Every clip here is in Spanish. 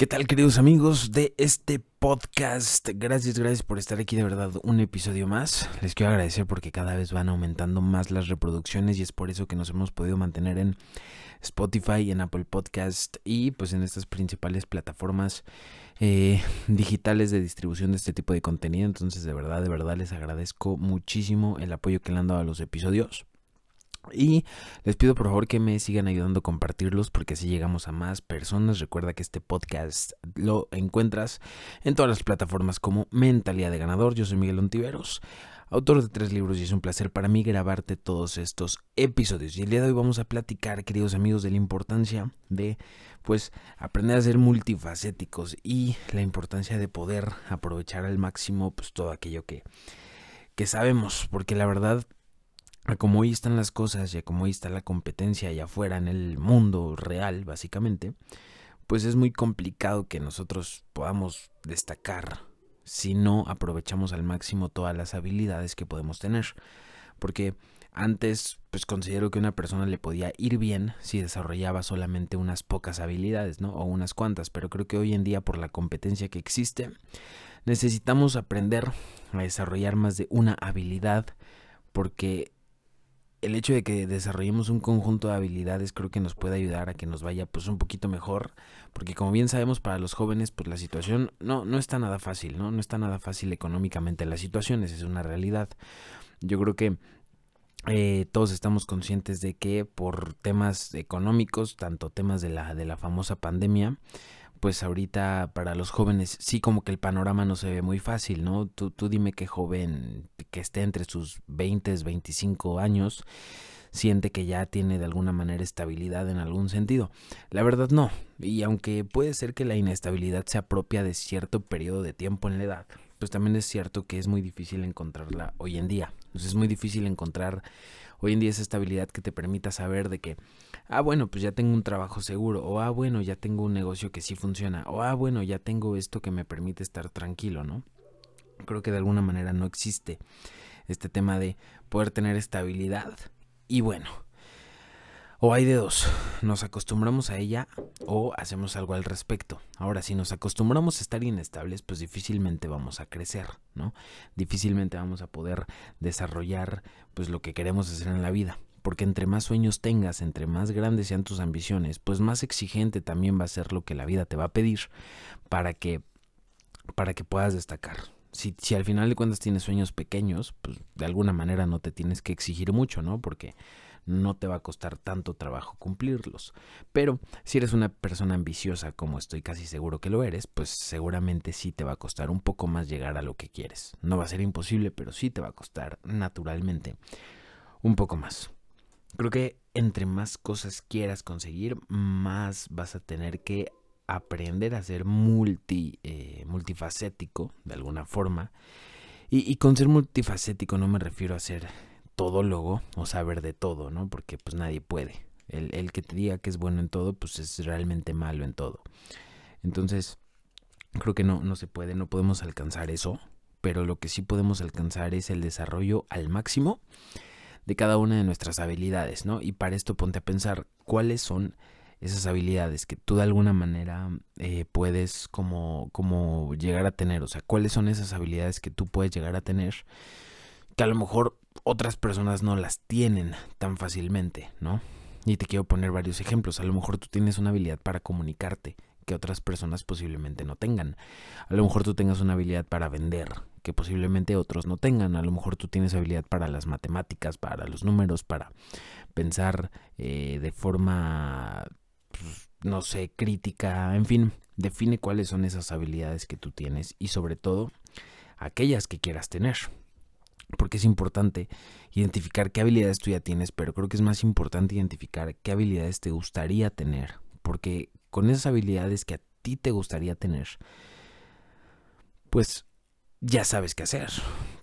¿Qué tal queridos amigos de este podcast? Gracias, gracias por estar aquí de verdad un episodio más. Les quiero agradecer porque cada vez van aumentando más las reproducciones y es por eso que nos hemos podido mantener en Spotify, en Apple Podcast y pues en estas principales plataformas eh, digitales de distribución de este tipo de contenido. Entonces de verdad, de verdad les agradezco muchísimo el apoyo que le han dado a los episodios. Y les pido por favor que me sigan ayudando a compartirlos porque así llegamos a más personas. Recuerda que este podcast lo encuentras en todas las plataformas como Mentalidad de Ganador. Yo soy Miguel Ontiveros, autor de tres libros y es un placer para mí grabarte todos estos episodios. Y el día de hoy vamos a platicar, queridos amigos, de la importancia de pues aprender a ser multifacéticos y la importancia de poder aprovechar al máximo pues todo aquello que, que sabemos. Porque la verdad a como hoy están las cosas y a como hoy está la competencia allá afuera en el mundo real, básicamente, pues es muy complicado que nosotros podamos destacar si no aprovechamos al máximo todas las habilidades que podemos tener. Porque antes, pues considero que una persona le podía ir bien si desarrollaba solamente unas pocas habilidades, ¿no? O unas cuantas, pero creo que hoy en día por la competencia que existe, necesitamos aprender a desarrollar más de una habilidad porque el hecho de que desarrollemos un conjunto de habilidades creo que nos puede ayudar a que nos vaya pues un poquito mejor, porque como bien sabemos para los jóvenes pues la situación no no está nada fácil, ¿no? No está nada fácil económicamente la situación, esa es una realidad. Yo creo que eh, todos estamos conscientes de que por temas económicos, tanto temas de la, de la famosa pandemia, pues ahorita para los jóvenes sí como que el panorama no se ve muy fácil, ¿no? Tú, tú dime qué joven que esté entre sus 20, 25 años siente que ya tiene de alguna manera estabilidad en algún sentido. La verdad no, y aunque puede ser que la inestabilidad sea propia de cierto periodo de tiempo en la edad, pues también es cierto que es muy difícil encontrarla hoy en día. Entonces es muy difícil encontrar hoy en día esa estabilidad que te permita saber de que, ah, bueno, pues ya tengo un trabajo seguro, o ah, bueno, ya tengo un negocio que sí funciona, o ah, bueno, ya tengo esto que me permite estar tranquilo, ¿no? Creo que de alguna manera no existe este tema de poder tener estabilidad. Y bueno, o hay de dos, nos acostumbramos a ella o hacemos algo al respecto. Ahora, si nos acostumbramos a estar inestables, pues difícilmente vamos a crecer, ¿no? Difícilmente vamos a poder desarrollar pues lo que queremos hacer en la vida. Porque entre más sueños tengas, entre más grandes sean tus ambiciones, pues más exigente también va a ser lo que la vida te va a pedir para que, para que puedas destacar. Si, si al final de cuentas tienes sueños pequeños, pues de alguna manera no te tienes que exigir mucho, ¿no? Porque no te va a costar tanto trabajo cumplirlos. Pero si eres una persona ambiciosa, como estoy casi seguro que lo eres, pues seguramente sí te va a costar un poco más llegar a lo que quieres. No va a ser imposible, pero sí te va a costar naturalmente un poco más. Creo que entre más cosas quieras conseguir, más vas a tener que aprender a ser multi, eh, multifacético de alguna forma. Y, con ser multifacético no me refiero a ser todólogo o saber de todo, ¿no? Porque pues nadie puede. El, el, que te diga que es bueno en todo, pues es realmente malo en todo. Entonces, creo que no, no se puede, no podemos alcanzar eso, pero lo que sí podemos alcanzar es el desarrollo al máximo de cada una de nuestras habilidades, ¿no? Y para esto ponte a pensar cuáles son esas habilidades que tú de alguna manera eh, puedes como, como llegar a tener, o sea, cuáles son esas habilidades que tú puedes llegar a tener que a lo mejor otras personas no las tienen tan fácilmente, ¿no? Y te quiero poner varios ejemplos. A lo mejor tú tienes una habilidad para comunicarte que otras personas posiblemente no tengan. A lo mejor tú tengas una habilidad para vender que posiblemente otros no tengan. A lo mejor tú tienes habilidad para las matemáticas, para los números, para pensar eh, de forma, pues, no sé, crítica, en fin. Define cuáles son esas habilidades que tú tienes y sobre todo aquellas que quieras tener porque es importante identificar qué habilidades tú ya tienes, pero creo que es más importante identificar qué habilidades te gustaría tener, porque con esas habilidades que a ti te gustaría tener, pues ya sabes qué hacer,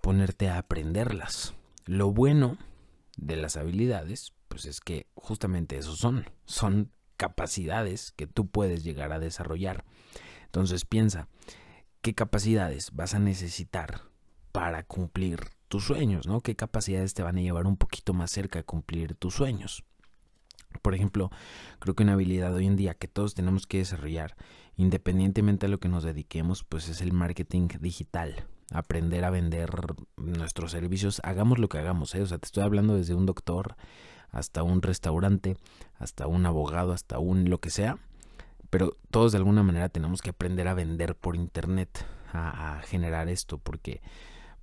ponerte a aprenderlas. Lo bueno de las habilidades, pues es que justamente eso son, son capacidades que tú puedes llegar a desarrollar. Entonces piensa, ¿qué capacidades vas a necesitar para cumplir tus sueños, ¿no? ¿Qué capacidades te van a llevar un poquito más cerca de cumplir tus sueños? Por ejemplo, creo que una habilidad hoy en día que todos tenemos que desarrollar, independientemente a lo que nos dediquemos, pues es el marketing digital. Aprender a vender nuestros servicios, hagamos lo que hagamos, ¿eh? o sea, te estoy hablando desde un doctor hasta un restaurante, hasta un abogado, hasta un lo que sea, pero todos de alguna manera tenemos que aprender a vender por internet, a, a generar esto, porque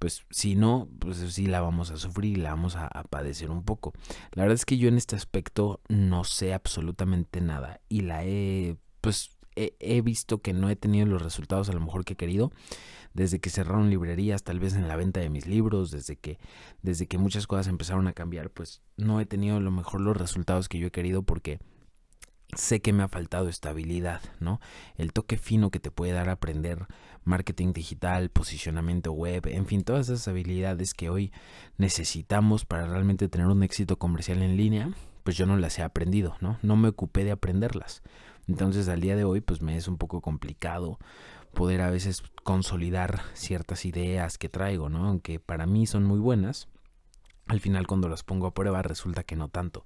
pues si no, pues sí la vamos a sufrir y la vamos a, padecer un poco. La verdad es que yo en este aspecto no sé absolutamente nada y la he, pues he, visto que no he tenido los resultados a lo mejor que he querido desde que cerraron librerías, tal vez en la venta de mis libros, desde que, desde que muchas cosas empezaron a cambiar, pues no he tenido a lo mejor los resultados que yo he querido porque sé que me ha faltado estabilidad, ¿no? El toque fino que te puede dar aprender marketing digital, posicionamiento web, en fin, todas esas habilidades que hoy necesitamos para realmente tener un éxito comercial en línea, pues yo no las he aprendido, ¿no? No me ocupé de aprenderlas. Entonces al día de hoy pues me es un poco complicado poder a veces consolidar ciertas ideas que traigo, ¿no? Aunque para mí son muy buenas, al final cuando las pongo a prueba resulta que no tanto.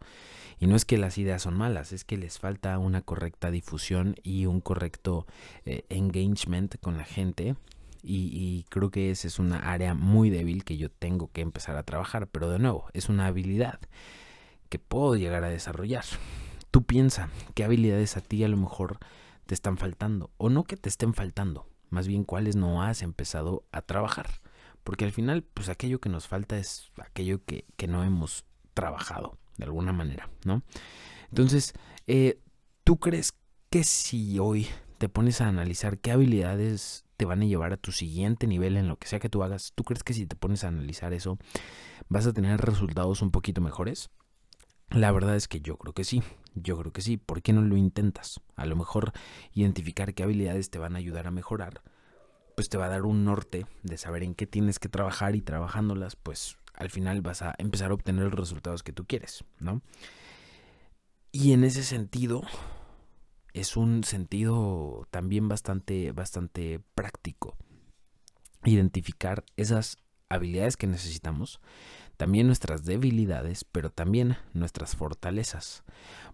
Y no es que las ideas son malas, es que les falta una correcta difusión y un correcto eh, engagement con la gente. Y, y, creo que esa es una área muy débil que yo tengo que empezar a trabajar. Pero de nuevo, es una habilidad que puedo llegar a desarrollar. Tú piensa qué habilidades a ti a lo mejor te están faltando. O no que te estén faltando, más bien cuáles no has empezado a trabajar. Porque al final, pues aquello que nos falta es aquello que, no hemos trabajado de alguna manera, ¿no? Entonces, eh, ¿tú crees que si hoy te pones a analizar qué habilidades te van a llevar a tu siguiente nivel en lo que sea que tú hagas, ¿tú crees que si te pones a analizar eso vas a tener resultados un poquito mejores? La verdad es que yo creo que sí, yo creo que sí. ¿Por qué no lo intentas? A lo mejor identificar qué habilidades te van a ayudar a mejorar pues te va a dar un norte de saber en qué tienes que trabajar y trabajándolas, pues al final vas a empezar a obtener los resultados que tú quieres, ¿no? Y en ese sentido, es un sentido también bastante, bastante práctico. Identificar esas habilidades que necesitamos, también nuestras debilidades, pero también nuestras fortalezas.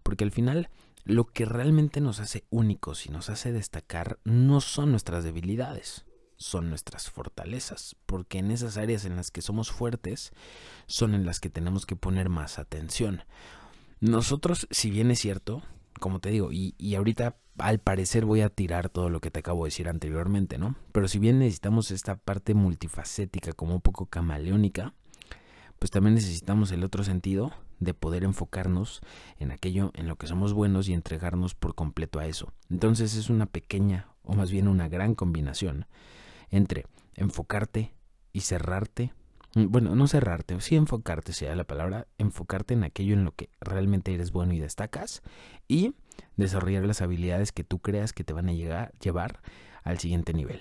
Porque al final lo que realmente nos hace únicos y nos hace destacar no son nuestras debilidades, son nuestras fortalezas, porque en esas áreas en las que somos fuertes son en las que tenemos que poner más atención. Nosotros, si bien es cierto, como te digo, y, y, ahorita al parecer voy a tirar todo lo que te acabo de decir anteriormente, ¿no? Pero si bien necesitamos esta parte multifacética como un poco camaleónica, pues también necesitamos el otro sentido de poder enfocarnos en aquello en lo que somos buenos y entregarnos por completo a eso. Entonces es una pequeña, o más bien una gran combinación entre enfocarte y cerrarte. Mm, bueno, no cerrarte, sí enfocarte sea la palabra, enfocarte en aquello en lo que realmente eres bueno y destacas y desarrollar las habilidades que tú creas que te van a llegar, llevar al siguiente nivel.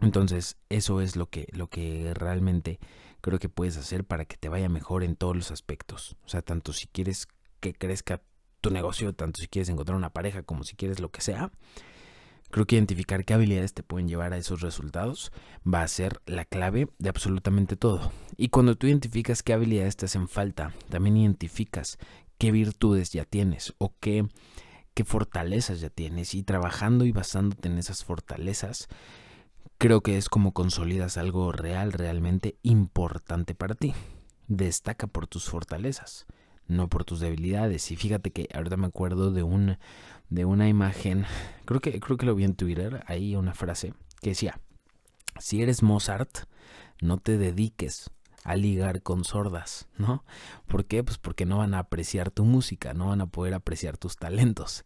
Entonces, eso es lo que, lo que realmente creo que puedes hacer para que te vaya mejor en todos los aspectos. O sea, tanto si quieres que crezca tu negocio, tanto si quieres encontrar una pareja, como si quieres lo que sea, Creo que identificar qué habilidades te pueden llevar a esos resultados va a ser la clave de absolutamente todo. Y cuando tú identificas qué habilidades te hacen falta, también identificas qué virtudes ya tienes o qué, qué fortalezas ya tienes y trabajando y basándote en esas fortalezas, creo que es como consolidas algo real, realmente importante para ti. Destaca por tus fortalezas, no por tus debilidades. Y fíjate que ahorita me acuerdo de un de una imagen, creo que, creo que lo vi en Twitter, ahí una frase que decía, si eres Mozart, no te dediques a ligar con sordas, ¿no? ¿Por qué? Pues porque no van a apreciar tu música, no van a poder apreciar tus talentos.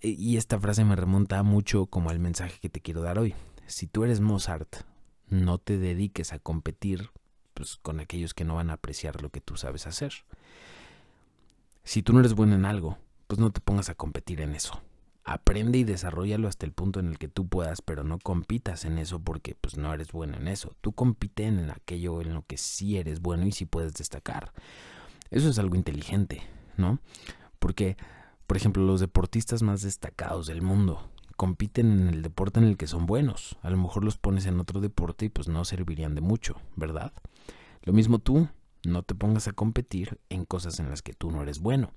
Y esta frase me remonta mucho como al mensaje que te quiero dar hoy. Si tú eres Mozart, no te dediques a competir pues, con aquellos que no van a apreciar lo que tú sabes hacer. Si tú no eres bueno en algo, pues no te pongas a competir en eso. Aprende y desarrollalo hasta el punto en el que tú puedas, pero no compitas en eso porque pues no eres bueno en eso. Tú compite en aquello en lo que sí eres bueno y sí puedes destacar. Eso es algo inteligente, ¿no? Porque, por ejemplo, los deportistas más destacados del mundo compiten en el deporte en el que son buenos. A lo mejor los pones en otro deporte y pues no servirían de mucho, ¿verdad? Lo mismo tú, no te pongas a competir en cosas en las que tú no eres bueno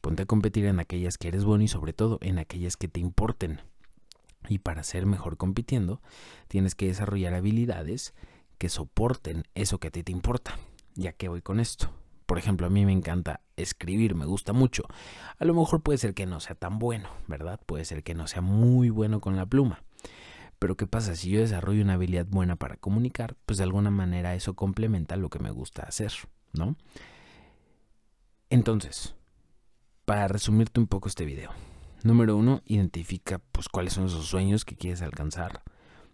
Ponte a competir en aquellas que eres bueno y sobre todo en aquellas que te importen. Y para ser mejor compitiendo, tienes que desarrollar habilidades que soporten eso que a ti te importa. Ya que voy con esto. Por ejemplo, a mí me encanta escribir, me gusta mucho. A lo mejor puede ser que no sea tan bueno, ¿verdad? Puede ser que no sea muy bueno con la pluma. Pero ¿qué pasa? Si yo desarrollo una habilidad buena para comunicar, pues de alguna manera eso complementa lo que me gusta hacer, ¿no? Entonces, para resumirte un poco este video. Número uno, identifica pues cuáles son esos sueños que quieres alcanzar.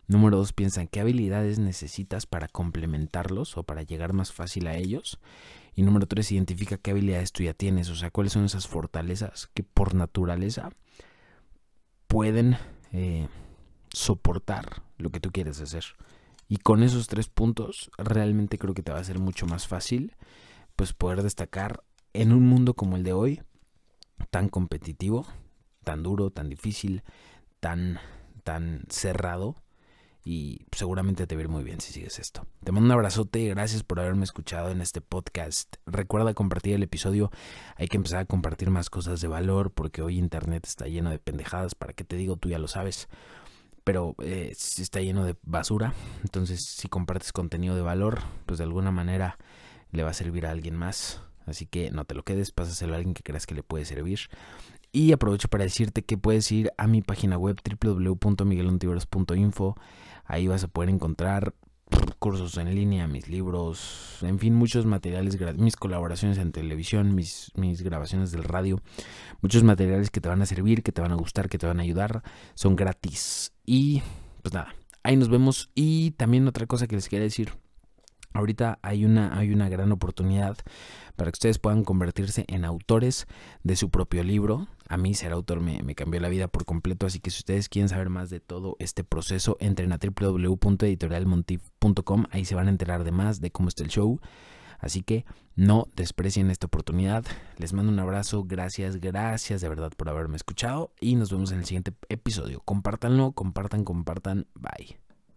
Número dos, piensa en qué habilidades necesitas para complementarlos o para llegar más fácil a ellos. Y número tres, identifica qué habilidades tú ya tienes, o sea, cuáles son esas fortalezas que por naturaleza pueden eh, soportar lo que tú quieres hacer. Y con esos tres puntos realmente creo que te va a ser mucho más fácil pues poder destacar en un mundo como el de hoy, tan competitivo, tan duro, tan difícil, tan tan cerrado y seguramente te va a ir muy bien si sigues esto. Te mando un abrazote, gracias por haberme escuchado en este podcast. Recuerda compartir el episodio, hay que empezar a compartir más cosas de valor porque hoy internet está lleno de pendejadas, para qué te digo, tú ya lo sabes pero eh, está lleno de basura. Entonces, si compartes contenido de valor, pues de alguna manera le va a servir a alguien más. Así que no te lo quedes, pásaselo a alguien que creas que le puede servir. Y aprovecho para decirte que puedes ir a mi página web www.miguelontiveros.info. Ahí vas a poder encontrar cursos en línea, mis libros, en fin, muchos materiales, mis colaboraciones en televisión, mis, mis grabaciones del radio, muchos materiales que te van a servir, que te van a gustar, que te van a ayudar, son gratis. Y pues nada, ahí nos vemos. Y también otra cosa que les quería decir, Ahorita hay una, hay una gran oportunidad para que ustedes puedan convertirse en autores de su propio libro. A mí ser autor me, me, cambió la vida por completo, así que si ustedes quieren saber más de todo este proceso, entren a www.editorialmontif.com, ahí se van a enterar de más de cómo está el show. Así que no desprecien esta oportunidad. Les mando un abrazo, gracias, gracias de verdad por haberme escuchado y nos vemos en el siguiente episodio. Compártanlo, compartan, compartan, bye.